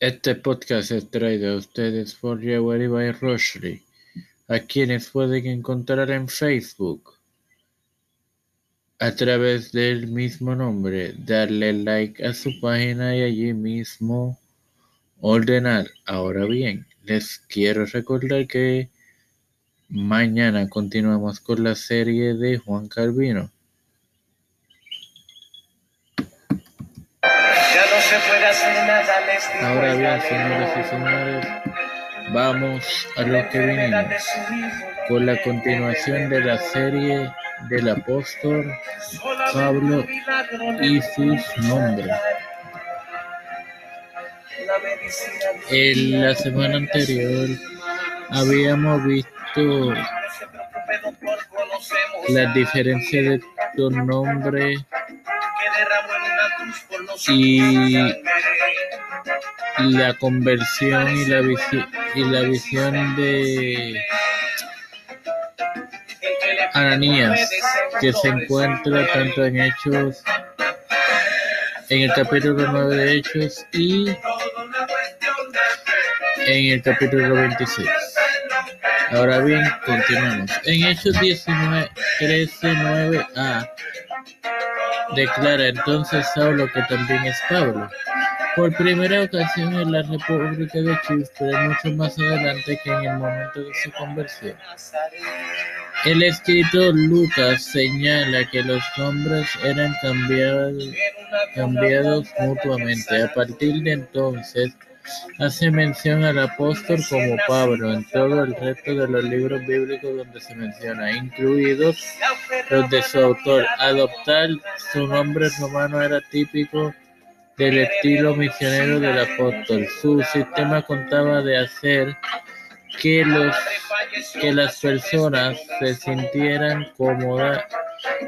Este podcast es traído a ustedes por Jewelry by Rosary, a quienes pueden encontrar en Facebook a través del mismo nombre, darle like a su página y allí mismo ordenar. Ahora bien, les quiero recordar que mañana continuamos con la serie de Juan Calvino. Ahora bien, señoras y señores, vamos a lo que vinimos con la continuación de la serie del apóstol Pablo y sus nombres. En la semana anterior habíamos visto las diferencias de estos nombres y la conversión y la, y la visión de Ananías que se encuentra tanto en Hechos, en el capítulo 9 de Hechos y en el capítulo 26. Ahora bien, continuamos. En Hechos 19, 13, 9a declara entonces Saulo que también es Pablo. Por primera ocasión en la República de Chipre, mucho más adelante que en el momento de su conversión. El escritor Lucas señala que los nombres eran cambiados mutuamente. A partir de entonces, hace mención al apóstol como Pablo en todo el resto de los libros bíblicos donde se menciona, incluidos los de su autor. Adoptar su nombre romano era típico del estilo misionero del apóstol. Su sistema contaba de hacer que, las personas se sintieran cómodas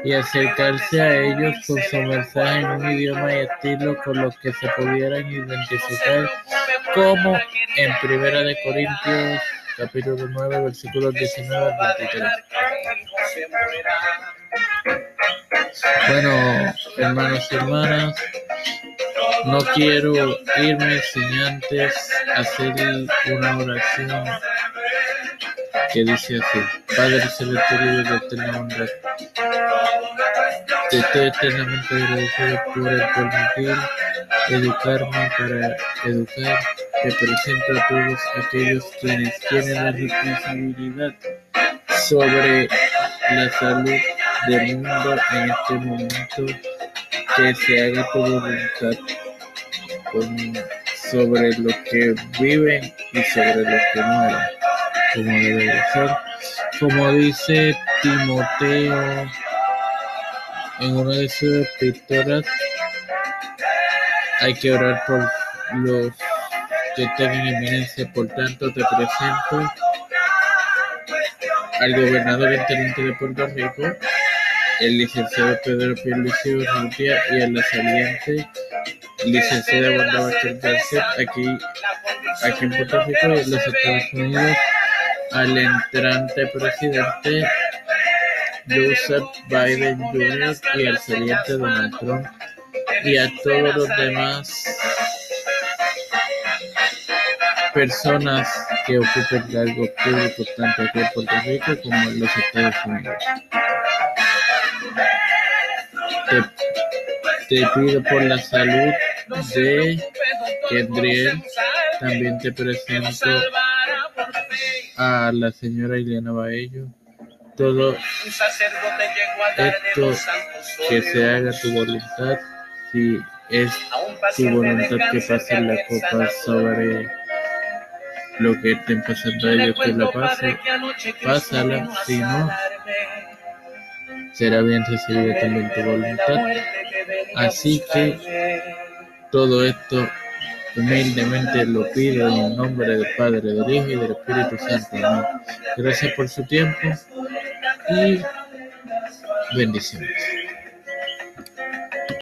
y acercarse a ellos con su mensaje en un idioma y estilo con los que se pudieran identificar, como en Primera de Corintios capítulo 9 versículos 19 al 23. Bueno, hermanos y hermanas, no quiero irme sin antes hacer una oración que dice así, Padre Celestial y eterna bondad, te estoy eternamente agradecido por el permitir educarme para educar. Te presento a todos aquellos quienes tienen la responsabilidad sobre la salud del mundo en este momento, que se haga tu voluntad sobre los que viven y sobre los que mueren, como debe ser. Como dice Timoteo en una de sus epístolas, hay que orar por los que en eminencia. Por tanto, te presento al gobernador intendente de Puerto Rico, el licenciado Pedro Pierluisi Urrutia y a la saliente licenciada Wanda Garcet aquí, aquí en Puerto Rico en los Estados Unidos, al entrante presidente Joseph Biden Jr. y al saliente Donald Trump y a todos los demás personas que ocupen cargos públicos tanto aquí en Puerto Rico como en los Estados Unidos. Te, pido por la salud de Kendriel. También te presento a la señora Ileana Baello. Todo esto que se haga tu voluntad, si es tu voluntad que pase la copa sobre lo que estén pasando ellos que la pase, pásala, si no, será bien recibida también tu voluntad. Así que todo esto humildemente lo pido en nombre del Padre, del Hijo y del Espíritu Santo. Gracias por su tiempo y bendiciones.